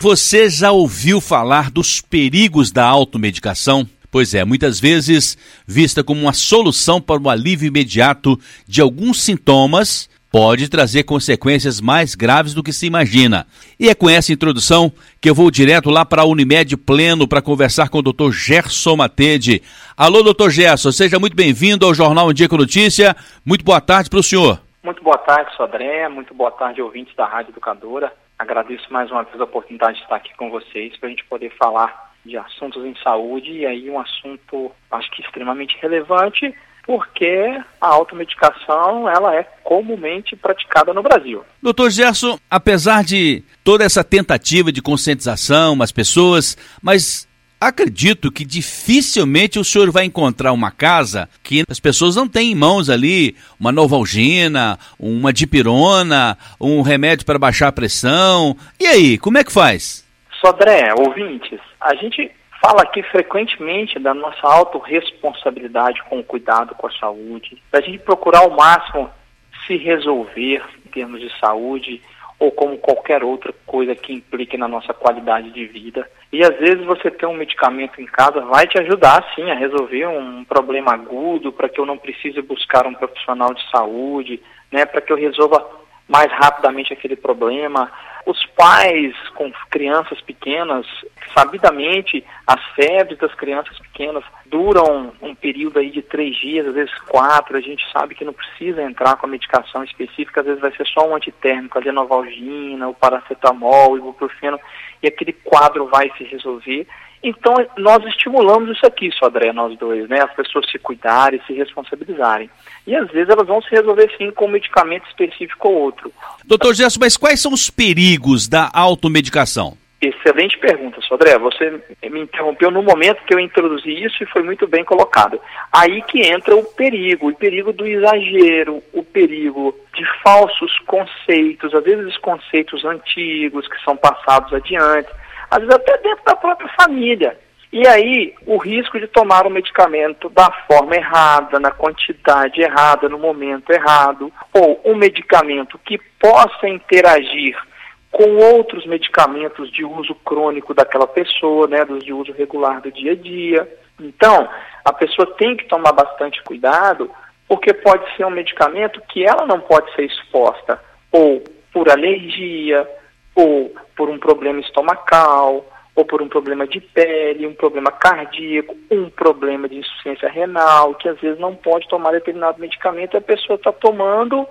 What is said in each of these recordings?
Você já ouviu falar dos perigos da automedicação? Pois é, muitas vezes vista como uma solução para o alívio imediato de alguns sintomas, pode trazer consequências mais graves do que se imagina. E é com essa introdução que eu vou direto lá para a Unimed Pleno para conversar com o Dr. Gerson Matede. Alô, Dr. Gerson, seja muito bem-vindo ao Jornal Um Dia com Notícia. Muito boa tarde para o senhor. Muito boa tarde, Sodré. Muito boa tarde, ouvintes da Rádio Educadora. Agradeço mais uma vez a oportunidade de estar aqui com vocês para a gente poder falar de assuntos em saúde e aí um assunto acho que extremamente relevante porque a automedicação ela é comumente praticada no Brasil. Doutor Gerson, apesar de toda essa tentativa de conscientização as pessoas, mas Acredito que dificilmente o senhor vai encontrar uma casa que as pessoas não têm em mãos ali uma novalgina, uma dipirona, um remédio para baixar a pressão. E aí, como é que faz? Sodré, ouvintes, a gente fala aqui frequentemente da nossa autorresponsabilidade com o cuidado com a saúde, da gente procurar ao máximo se resolver em termos de saúde, ou como qualquer outra coisa que implique na nossa qualidade de vida. E às vezes você ter um medicamento em casa vai te ajudar sim a resolver um problema agudo, para que eu não precise buscar um profissional de saúde, né, para que eu resolva mais rapidamente aquele problema. Os pais com crianças pequenas, sabidamente, as febres das crianças pequenas duram um período aí de três dias, às vezes quatro. A gente sabe que não precisa entrar com a medicação específica, às vezes vai ser só um antitérmico, a lenovalgina, o paracetamol, o ibuprofeno, e aquele quadro vai se resolver. Então, nós estimulamos isso aqui, Sodré, nós dois, né? As pessoas se cuidarem, se responsabilizarem. E às vezes elas vão se resolver sim com um medicamento específico ou outro. Doutor Gerson, mas quais são os perigos da automedicação? Excelente pergunta, Sodré. Você me interrompeu no momento que eu introduzi isso e foi muito bem colocado. Aí que entra o perigo, o perigo do exagero, o perigo de falsos conceitos, às vezes conceitos antigos que são passados adiante às vezes até dentro da própria família. E aí, o risco de tomar o medicamento da forma errada, na quantidade errada, no momento errado, ou um medicamento que possa interagir com outros medicamentos de uso crônico daquela pessoa, né, dos de uso regular do dia a dia. Então, a pessoa tem que tomar bastante cuidado, porque pode ser um medicamento que ela não pode ser exposta, ou por alergia, ou por um problema estomacal, ou por um problema de pele, um problema cardíaco, um problema de insuficiência renal, que às vezes não pode tomar determinado medicamento a pessoa está tomando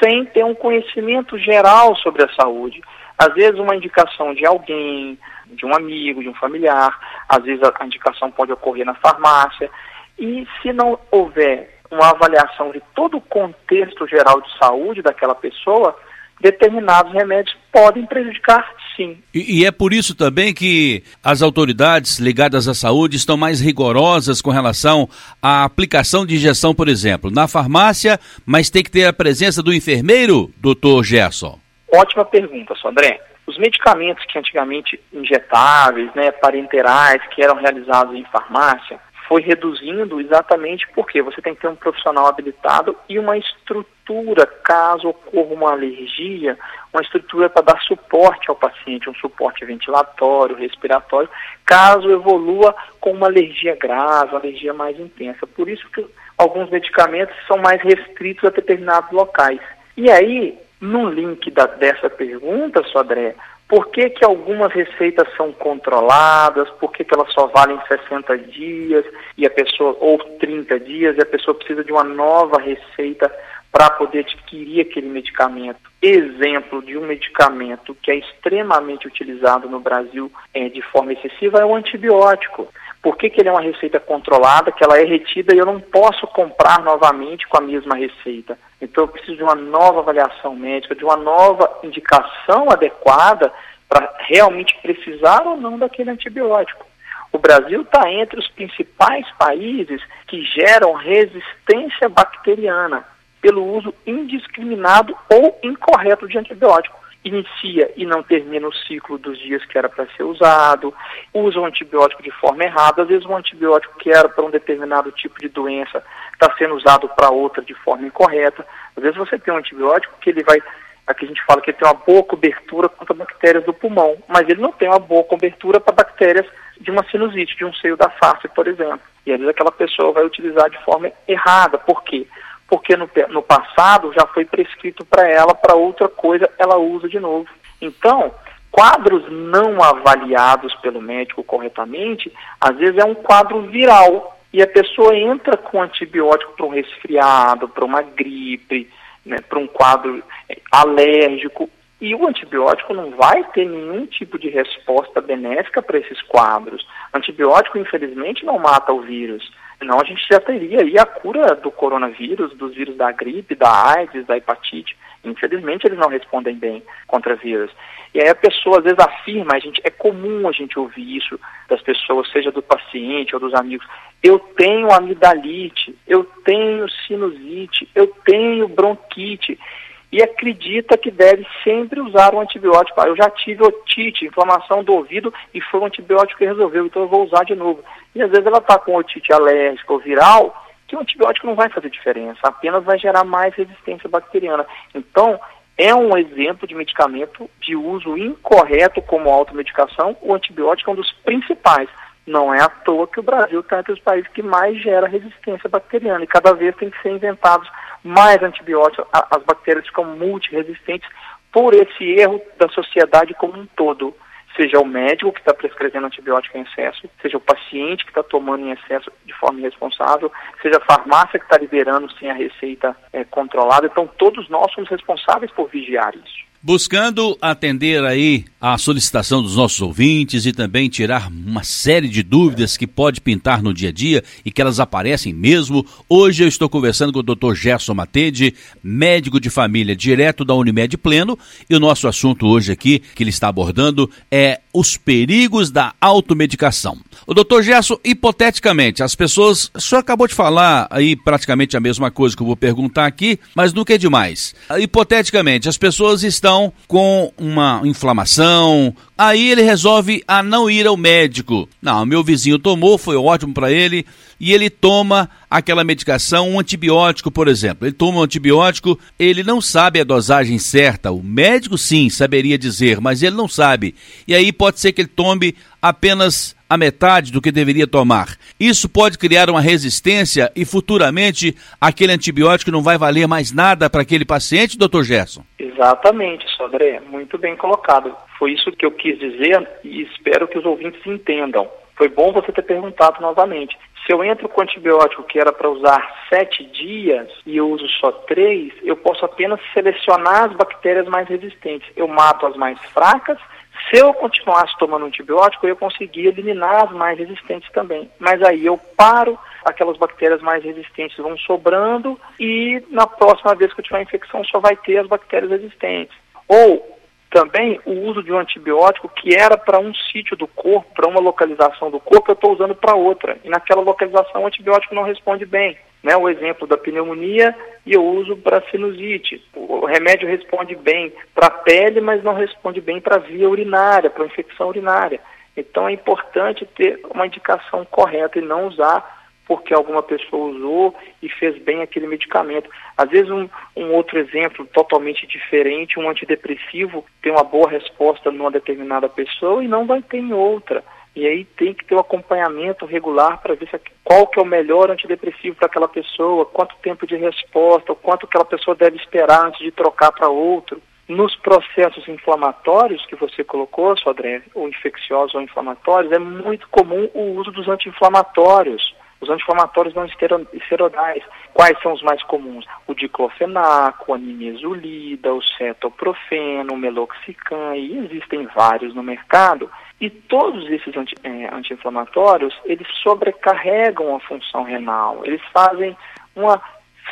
sem ter um conhecimento geral sobre a saúde. Às vezes uma indicação de alguém, de um amigo, de um familiar, às vezes a indicação pode ocorrer na farmácia, e se não houver uma avaliação de todo o contexto geral de saúde daquela pessoa, determinados remédios podem prejudicar sim. E, e, é por isso também que as autoridades ligadas à saúde estão mais rigorosas com relação à aplicação de injeção, por exemplo, na farmácia, mas tem que ter a presença do enfermeiro, doutor Gerson? Ótima pergunta, Sandré. Os medicamentos que antigamente injetáveis, né, parenterais, que eram realizados em farmácia, foi reduzindo exatamente porque você tem que ter um profissional habilitado e uma estrutura, caso ocorra uma alergia, uma estrutura para dar suporte ao paciente, um suporte ventilatório, respiratório, caso evolua com uma alergia grave, uma alergia mais intensa. Por isso que alguns medicamentos são mais restritos a determinados locais. E aí, no link da, dessa pergunta, Sodré, por que, que algumas receitas são controladas, por que, que elas só valem 60 dias e a pessoa, ou 30 dias, e a pessoa precisa de uma nova receita para poder adquirir aquele medicamento. Exemplo de um medicamento que é extremamente utilizado no Brasil é, de forma excessiva é o antibiótico. Por que, que ele é uma receita controlada, que ela é retida e eu não posso comprar novamente com a mesma receita? Então eu preciso de uma nova avaliação médica, de uma nova indicação adequada para realmente precisar ou não daquele antibiótico. O Brasil está entre os principais países que geram resistência bacteriana pelo uso indiscriminado ou incorreto de antibiótico inicia e não termina o ciclo dos dias que era para ser usado, usa o antibiótico de forma errada, às vezes um antibiótico que era para um determinado tipo de doença está sendo usado para outra de forma incorreta. Às vezes você tem um antibiótico que ele vai Aqui a gente fala que ele tem uma boa cobertura contra bactérias do pulmão, mas ele não tem uma boa cobertura para bactérias de uma sinusite, de um seio da face, por exemplo. E às vezes aquela pessoa vai utilizar de forma errada. Por quê? Porque no, no passado já foi prescrito para ela, para outra coisa ela usa de novo. Então, quadros não avaliados pelo médico corretamente, às vezes é um quadro viral. E a pessoa entra com antibiótico para um resfriado, para uma gripe, né, para um quadro é, alérgico. E o antibiótico não vai ter nenhum tipo de resposta benéfica para esses quadros. Antibiótico, infelizmente, não mata o vírus. Senão a gente já teria aí a cura do coronavírus, dos vírus da gripe, da AIDS, da hepatite. Infelizmente, eles não respondem bem contra vírus. E aí a pessoa às vezes afirma, a gente, é comum a gente ouvir isso das pessoas, seja do paciente ou dos amigos. Eu tenho amidalite, eu tenho sinusite, eu tenho bronquite e acredita que deve sempre usar um antibiótico. Eu já tive otite, inflamação do ouvido, e foi um antibiótico que resolveu, então eu vou usar de novo. E às vezes ela está com otite alérgica ou viral, que o antibiótico não vai fazer diferença, apenas vai gerar mais resistência bacteriana. Então, é um exemplo de medicamento de uso incorreto como automedicação. O antibiótico é um dos principais. Não é à toa que o Brasil está entre os países que mais gera resistência bacteriana e cada vez tem que ser inventados mais antibióticos. As bactérias ficam multiresistentes por esse erro da sociedade como um todo seja o médico que está prescrevendo antibiótico em excesso, seja o paciente que está tomando em excesso de forma irresponsável, seja a farmácia que está liberando sem a receita é, controlada. Então, todos nós somos responsáveis por vigiar isso. Buscando atender aí a solicitação dos nossos ouvintes e também tirar uma série de dúvidas que pode pintar no dia a dia e que elas aparecem mesmo, hoje eu estou conversando com o Dr. Gerson Matede, médico de família direto da Unimed Pleno, e o nosso assunto hoje aqui que ele está abordando é os perigos da automedicação. O doutor Gerson, hipoteticamente, as pessoas, o senhor acabou de falar aí praticamente a mesma coisa que eu vou perguntar aqui, mas nunca é demais. Hipoteticamente, as pessoas estão com uma inflamação, aí ele resolve a não ir ao médico. Não, meu vizinho tomou, foi ótimo para ele, e ele toma aquela medicação, um antibiótico, por exemplo. Ele toma um antibiótico, ele não sabe a dosagem certa. O médico sim saberia dizer, mas ele não sabe. E aí pode ser que ele tome apenas a metade do que deveria tomar. Isso pode criar uma resistência e futuramente aquele antibiótico não vai valer mais nada para aquele paciente, doutor Gerson? Exatamente, Sodré, muito bem colocado. Foi isso que eu quis dizer e espero que os ouvintes entendam. Foi bom você ter perguntado novamente. Se eu entro com antibiótico que era para usar sete dias e eu uso só três, eu posso apenas selecionar as bactérias mais resistentes. Eu mato as mais fracas se eu continuasse tomando antibiótico, eu conseguia eliminar as mais resistentes também. Mas aí eu paro, aquelas bactérias mais resistentes vão sobrando e na próxima vez que eu tiver infecção só vai ter as bactérias resistentes. Ou também o uso de um antibiótico que era para um sítio do corpo, para uma localização do corpo, eu estou usando para outra. E naquela localização o antibiótico não responde bem. Né? O exemplo da pneumonia e eu uso para sinusite. O remédio responde bem para a pele, mas não responde bem para a via urinária, para a infecção urinária. Então é importante ter uma indicação correta e não usar porque alguma pessoa usou e fez bem aquele medicamento. Às vezes, um, um, outro exemplo totalmente diferente, um antidepressivo tem uma boa resposta numa determinada pessoa e não vai ter em outra. E aí tem que ter um acompanhamento regular para ver se, qual que é o melhor antidepressivo para aquela pessoa, quanto tempo de resposta, o quanto aquela pessoa deve esperar antes de trocar para outro. Nos processos inflamatórios que você colocou, Sodré, ou infecciosos ou inflamatórios, é muito comum o uso dos anti-inflamatórios. Os anti-inflamatórios não esteroidais. Quais são os mais comuns? O diclofenaco, a nimesulida, o cetoprofeno, o meloxicam, e existem vários no mercado. E todos esses anti, é, anti-inflamatórios, eles sobrecarregam a função renal. Eles fazem um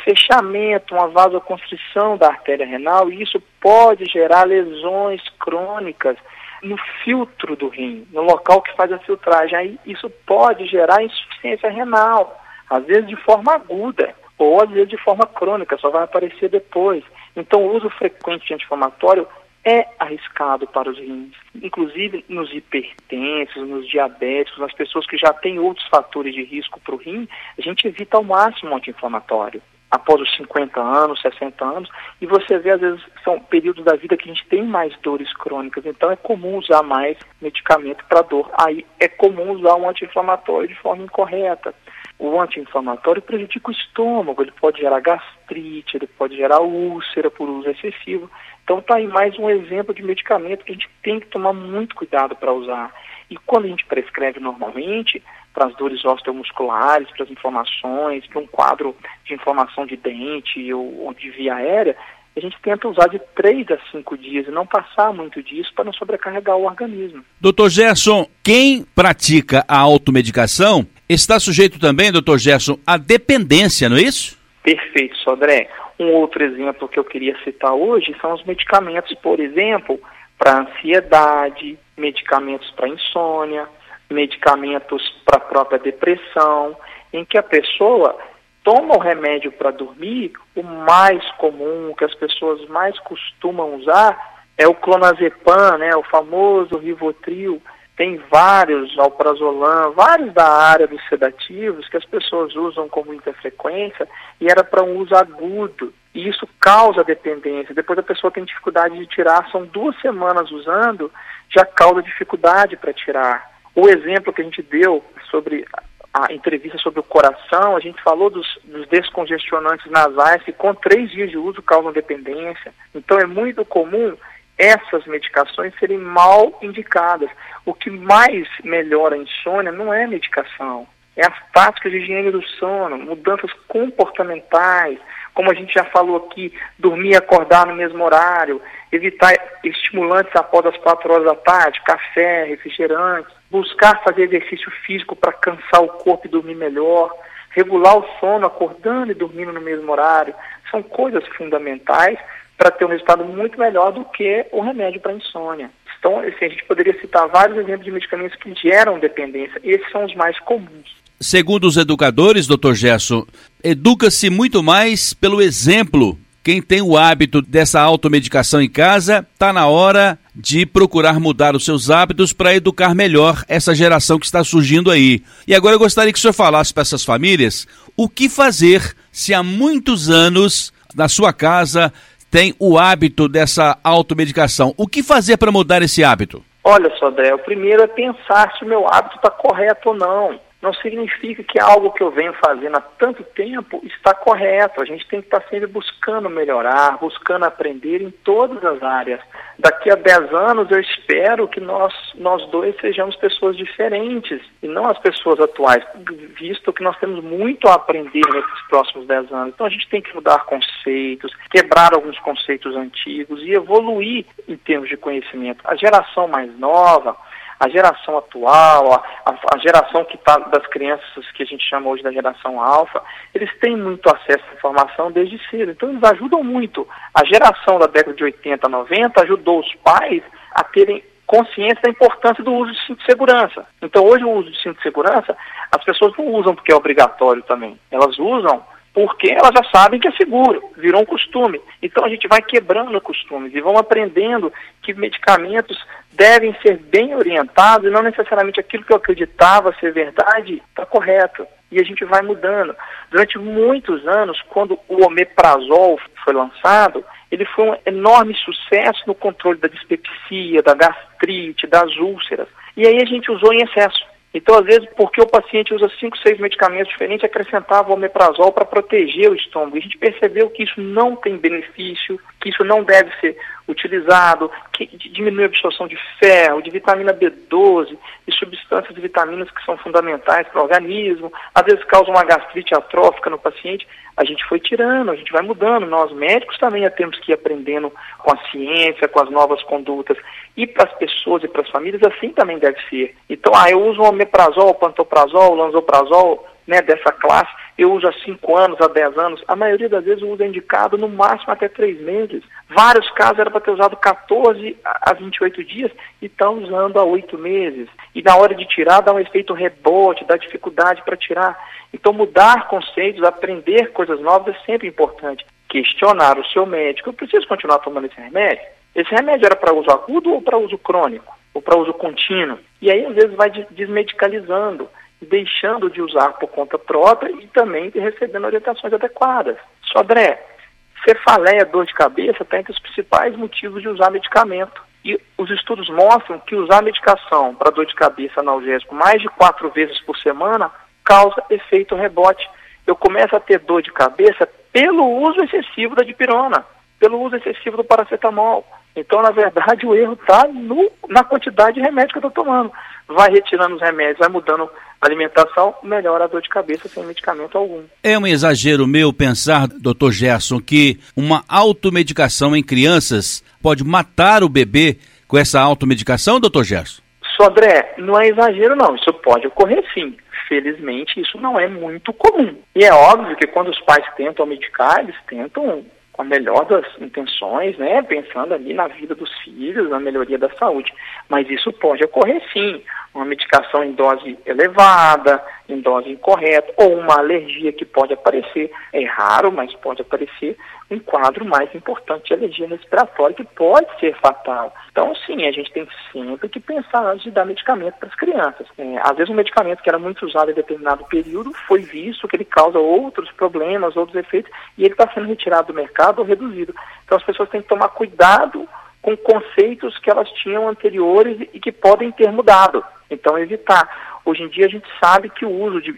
fechamento, uma vasoconstrição da artéria renal, e isso pode gerar lesões crônicas no filtro do rim, no local que faz a filtragem. Aí isso pode gerar insuficiência renal, às vezes de forma aguda, ou às vezes de forma crônica, só vai aparecer depois. Então, o uso frequente de anti-inflamatório é arriscado para os rins, inclusive nos hipertensos, nos diabéticos, nas pessoas que já têm outros fatores de risco para o rim, a gente evita ao máximo o anti-inflamatório. Após os 50 anos, 60 anos, e você vê, às vezes, são períodos da vida que a gente tem mais dores crônicas, então é comum usar mais medicamento para dor. Aí é comum usar um anti-inflamatório de forma incorreta. O anti-inflamatório prejudica o estômago, ele pode gerar gastrite, ele pode gerar úlcera por uso excessivo. Então está aí mais um exemplo de medicamento que a gente tem que tomar muito cuidado para usar. E quando a gente prescreve normalmente, para as dores osteomusculares, para as inflamações, para um quadro de inflamação de dente ou, ou de via aérea, a gente tenta usar de 3 a 5 dias e não passar muito disso para não sobrecarregar o organismo. Doutor Gerson, quem pratica a automedicação está sujeito também, doutor Gerson, à dependência, não é isso? Perfeito, Sodré. Um outro exemplo que eu queria citar hoje são os medicamentos, por exemplo, para ansiedade, medicamentos para insônia, medicamentos para a própria depressão, em que a pessoa toma o remédio para dormir, o mais comum, que as pessoas mais costumam usar, é o clonazepam, né, o famoso Rivotril. Tem vários, alprazolam, vários da área dos sedativos que as pessoas usam com muita frequência e era para um uso agudo. E isso causa dependência. Depois a pessoa tem dificuldade de tirar, são duas semanas usando, já causa dificuldade para tirar. O exemplo que a gente deu sobre a entrevista sobre o coração, a gente falou dos, dos, descongestionantes nasais que com três dias de uso causam dependência. Então é muito comum essas medicações serem mal indicadas. O que mais melhora a insônia não é medicação, é as táticas de higiene do sono, mudanças comportamentais, como a gente já falou aqui, dormir e acordar no mesmo horário, evitar estimulantes após as quatro horas da tarde, café, refrigerante, buscar fazer exercício físico para cansar o corpo e dormir melhor, regular o sono, acordando e dormindo no mesmo horário, são coisas fundamentais para ter um resultado muito melhor do que o remédio para insônia. Então, assim, a gente poderia citar vários exemplos de medicamentos que geram dependência, esses são os mais comuns. Segundo os educadores, doutor Gerson, educa-se muito mais pelo exemplo. Quem tem o hábito dessa automedicação em casa, está na hora de procurar mudar os seus hábitos para educar melhor essa geração que está surgindo aí. E agora eu gostaria que o senhor falasse para essas famílias o que fazer se há muitos anos na sua casa tem o hábito dessa automedicação. O que fazer para mudar esse hábito? Olha só, André, o primeiro é pensar se o meu hábito está correto ou não não significa que algo que eu venho fazendo há tanto tempo está correto. A gente tem que estar sempre buscando melhorar, buscando aprender em todas as áreas. Daqui a 10 anos eu espero que nós, nós dois sejamos pessoas diferentes e não as pessoas atuais, visto que nós temos muito a aprender nesses próximos 10 anos. Então a gente tem que mudar conceitos, quebrar alguns conceitos antigos e evoluir em termos de conhecimento. A geração mais nova, a geração atual, a, a geração que está das crianças que a gente chama hoje da geração alfa, eles têm muito acesso à informação desde cedo. Então eles ajudam muito. A geração da década de 80, 90 ajudou os pais a terem consciência da importância do uso de cinto de segurança. Então hoje o uso de cinto de segurança, as pessoas não usam porque é obrigatório também. Elas usam porque elas já sabem que é seguro, virou um costume. Então a gente vai quebrando costumes e vão aprendendo que medicamentos devem ser bem orientados e não necessariamente aquilo que eu acreditava ser verdade está correto. E a gente vai mudando. Durante muitos anos, quando o omeprazol foi lançado, ele foi um enorme sucesso no controle da dispepsia, da gastrite, das úlceras. E aí a gente usou em excesso. Então, às vezes, porque o paciente usa cinco, seis medicamentos diferentes, acrescentava o omeprazol para proteger o estômago. E a gente percebeu que isso não tem benefício, que isso não deve ser utilizado, que diminui a absorção de ferro, de vitamina B12 e substâncias de vitaminas que são fundamentais para o organismo. Às vezes causa uma gastrite atrófica no paciente. A gente foi tirando, a gente vai mudando. Nós médicos também temos que ir aprendendo com a ciência, com as novas condutas. E para as pessoas e para as famílias, assim também deve ser. Então, ah, eu uso o omeprazol, o pantoprazol, o lanzoprazol, né, dessa classe, eu uso há 5 anos, há 10 anos, a maioria das vezes o uso é indicado no máximo até 3 meses. Vários casos era para ter usado 14 a 28 dias e estão usando há 8 meses. E na hora de tirar dá um efeito rebote, dá dificuldade para tirar. Então mudar conceitos, aprender coisas novas é sempre importante. Questionar o seu médico, eu preciso continuar tomando esse remédio? Esse remédio era para uso agudo ou para uso crônico? Ou para uso contínuo? E aí às vezes vai desmedicalizando deixando de usar por conta própria e também recebendo orientações adequadas. Sodré, cefaleia, dor de cabeça, está entre os principais motivos de usar medicamento. E os estudos mostram que usar medicação para dor de cabeça analgésico mais de quatro vezes por semana causa efeito rebote. Eu começo a ter dor de cabeça pelo uso excessivo da dipirona, pelo uso excessivo do paracetamol. Então, na verdade, o erro está na quantidade de remédio que eu estou tomando. Vai retirando os remédios, vai mudando a alimentação, melhora a dor de cabeça sem medicamento algum. É um exagero meu pensar, doutor Gerson, que uma automedicação em crianças pode matar o bebê com essa automedicação, doutor Gerson? Sodré, não é exagero não, isso pode ocorrer sim. Felizmente, isso não é muito comum. E é óbvio que quando os pais tentam medicar, eles tentam com a melhor das intenções, né, pensando ali na vida dos filhos, na melhoria da saúde. Mas isso pode ocorrer sim, uma medicação em dose elevada, em dose incorreta, ou uma alergia que pode aparecer, é raro, mas pode aparecer, um quadro mais importante de alergia respiratória que pode ser fatal. Então, sim, a gente tem sempre que pensar antes de dar medicamento para as crianças. É, às vezes, um medicamento que era muito usado em determinado período foi visto que ele causa outros problemas, outros efeitos, e ele está sendo retirado do mercado ou reduzido. Então, as pessoas têm que tomar cuidado com conceitos que elas tinham anteriores e que podem ter mudado. Então, evitar. Hoje em dia, a gente sabe que o uso de,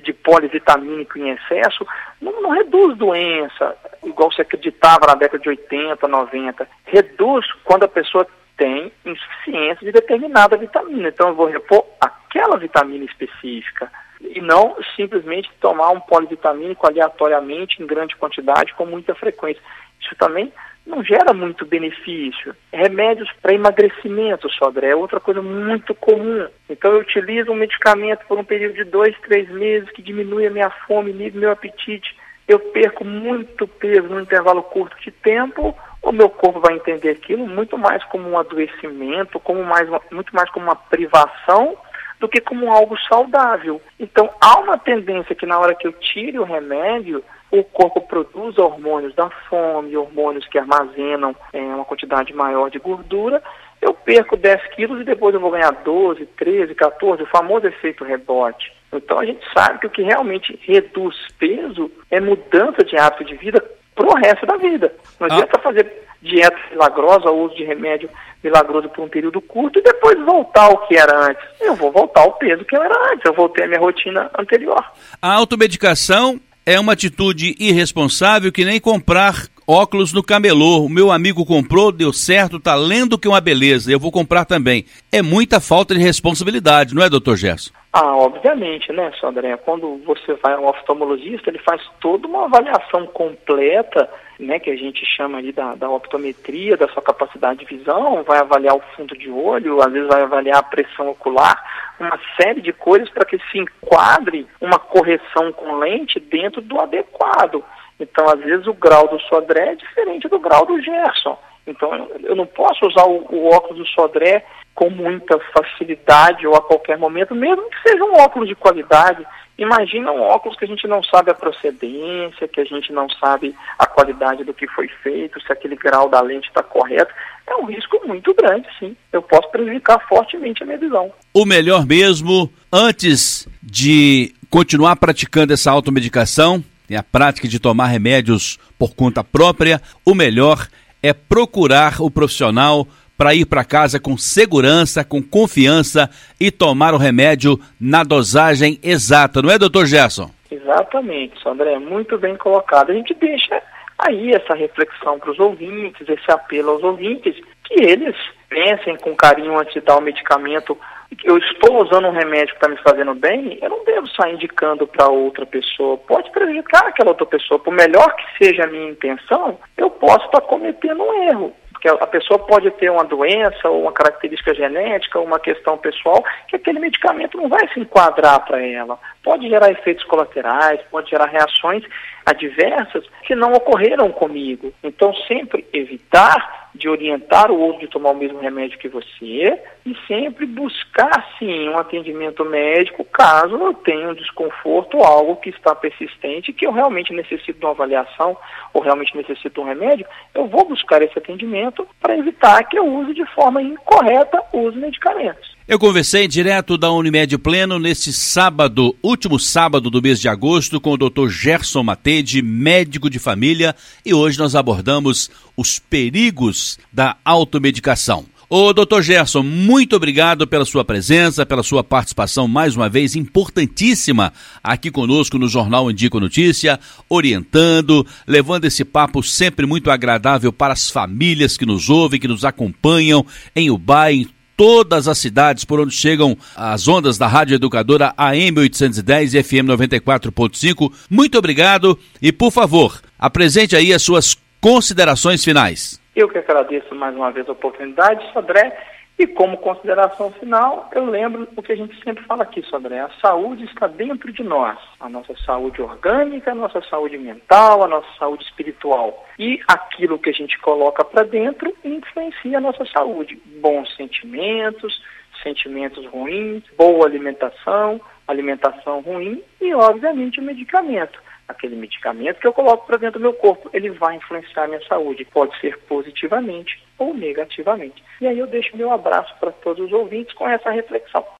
de polivitamínico em excesso não, não reduz doença, igual se acreditava na década de 80, 90. Reduz quando a pessoa tem insuficiência de determinada vitamina. Então, eu vou repor aquela vitamina específica e não simplesmente tomar um polivitamínico aleatoriamente em grande quantidade com muita frequência. Isso também não gera muito benefício. Remédios para emagrecimento, Sodré, é outra coisa muito comum. Então eu utilizo um medicamento por um período de dois, três meses que diminui a minha fome, meu apetite. Eu perco muito peso num intervalo curto de tempo, o meu corpo vai entender aquilo muito mais como um adoecimento, como mais, muito mais como uma privação do que como algo saudável. Então há uma tendência que na hora que eu tire o remédio, o corpo produz hormônios da fome, hormônios que armazenam é, uma quantidade maior de gordura, eu perco 10 quilos e depois eu vou ganhar 12, 13, 14, o famoso efeito rebote. Então a gente sabe que o que realmente reduz peso é mudança de hábito de vida para o resto da vida. Não ah. adianta fazer dieta milagrosa, uso de remédio milagroso por um período curto e depois voltar ao que era antes. Eu vou voltar ao peso que eu era antes, eu voltei à minha rotina anterior. A automedicação é uma atitude irresponsável que nem comprar óculos no camelô. O meu amigo comprou, deu certo, tá lendo que é uma beleza. Eu vou comprar também. É muita falta de responsabilidade, não é, doutor Gerson? Ah, obviamente, né, Sandrinha? Quando você vai ao oftalmologista, ele faz toda uma avaliação completa, né, que a gente chama ali da, da optometria, da sua capacidade de visão, vai avaliar o fundo de olho, às vezes vai avaliar a pressão ocular, uma série de coisas para que se enquadre uma correção com lente dentro do adequado. Então, às vezes, o grau do Sodré é diferente do grau do Gerson. Então, eu não posso usar o, o, óculos do Sodré com muita facilidade ou a qualquer momento, mesmo que seja um óculos de qualidade. Imagina um óculos que a gente não sabe a procedência, que a gente não sabe a qualidade do que foi feito, se aquele grau da lente está correto. É um risco muito grande, sim. Eu posso prejudicar fortemente a minha visão. O melhor mesmo, antes de continuar praticando essa automedicação, tem a prática de tomar remédios por conta própria, o melhor é procurar o profissional para ir para casa com segurança, com confiança e tomar o remédio na dosagem exata, não é, doutor Gerson? Exatamente, André, muito bem colocado. A gente deixa aí essa reflexão para os ouvintes, esse apelo aos ouvintes, que eles pensem com carinho antes de dar o medicamento eu estou usando um remédio que está me fazendo bem, eu não devo sair indicando para outra pessoa. Pode prejudicar aquela outra pessoa. Por melhor que seja a minha intenção, eu posso estar tá cometendo um erro. Porque a pessoa pode ter uma doença ou uma característica genética ou uma questão pessoal que aquele medicamento não vai se enquadrar para ela. Pode gerar efeitos colaterais, pode gerar reações adversas que não ocorreram comigo. Então, sempre evitar de orientar o outro de tomar o mesmo remédio que você e sempre buscar, sim, um atendimento médico caso eu tenha um desconforto algo que está persistente que eu realmente necessito de uma avaliação ou realmente necessito de um remédio, eu vou buscar esse atendimento para evitar que eu use de forma incorreta os medicamentos. Eu conversei direto da Unimed Pleno neste sábado, último sábado do mês de agosto, com o Dr. Gerson Matede, médico de família, e hoje nós abordamos os perigos da automedicação. Ô, doutor Gerson, muito obrigado pela sua presença, pela sua participação mais uma vez importantíssima aqui conosco no Jornal Indico Notícia, orientando, levando esse papo sempre muito agradável para as famílias que nos ouvem, que nos acompanham em Ubai, em todas as cidades por onde chegam as ondas da Rádio Educadora AM 810 e FM 94.5. Muito obrigado e, por favor, apresente aí as suas considerações finais. Eu que agradeço mais uma vez a oportunidade, Sodré. E como consideração final, eu lembro o que a gente sempre fala aqui, Sodré. A saúde está dentro de nós. A nossa saúde orgânica, a nossa saúde mental, a nossa saúde espiritual. E aquilo que a gente coloca para dentro influencia a nossa saúde. Bons sentimentos, sentimentos ruins, boa alimentação, alimentação ruim e, obviamente, o medicamento aquele medicamento que eu coloco para dentro do meu corpo, ele vai influenciar a minha saúde. Pode ser positivamente ou negativamente. E aí eu deixo meu abraço para todos os ouvintes com essa reflexão.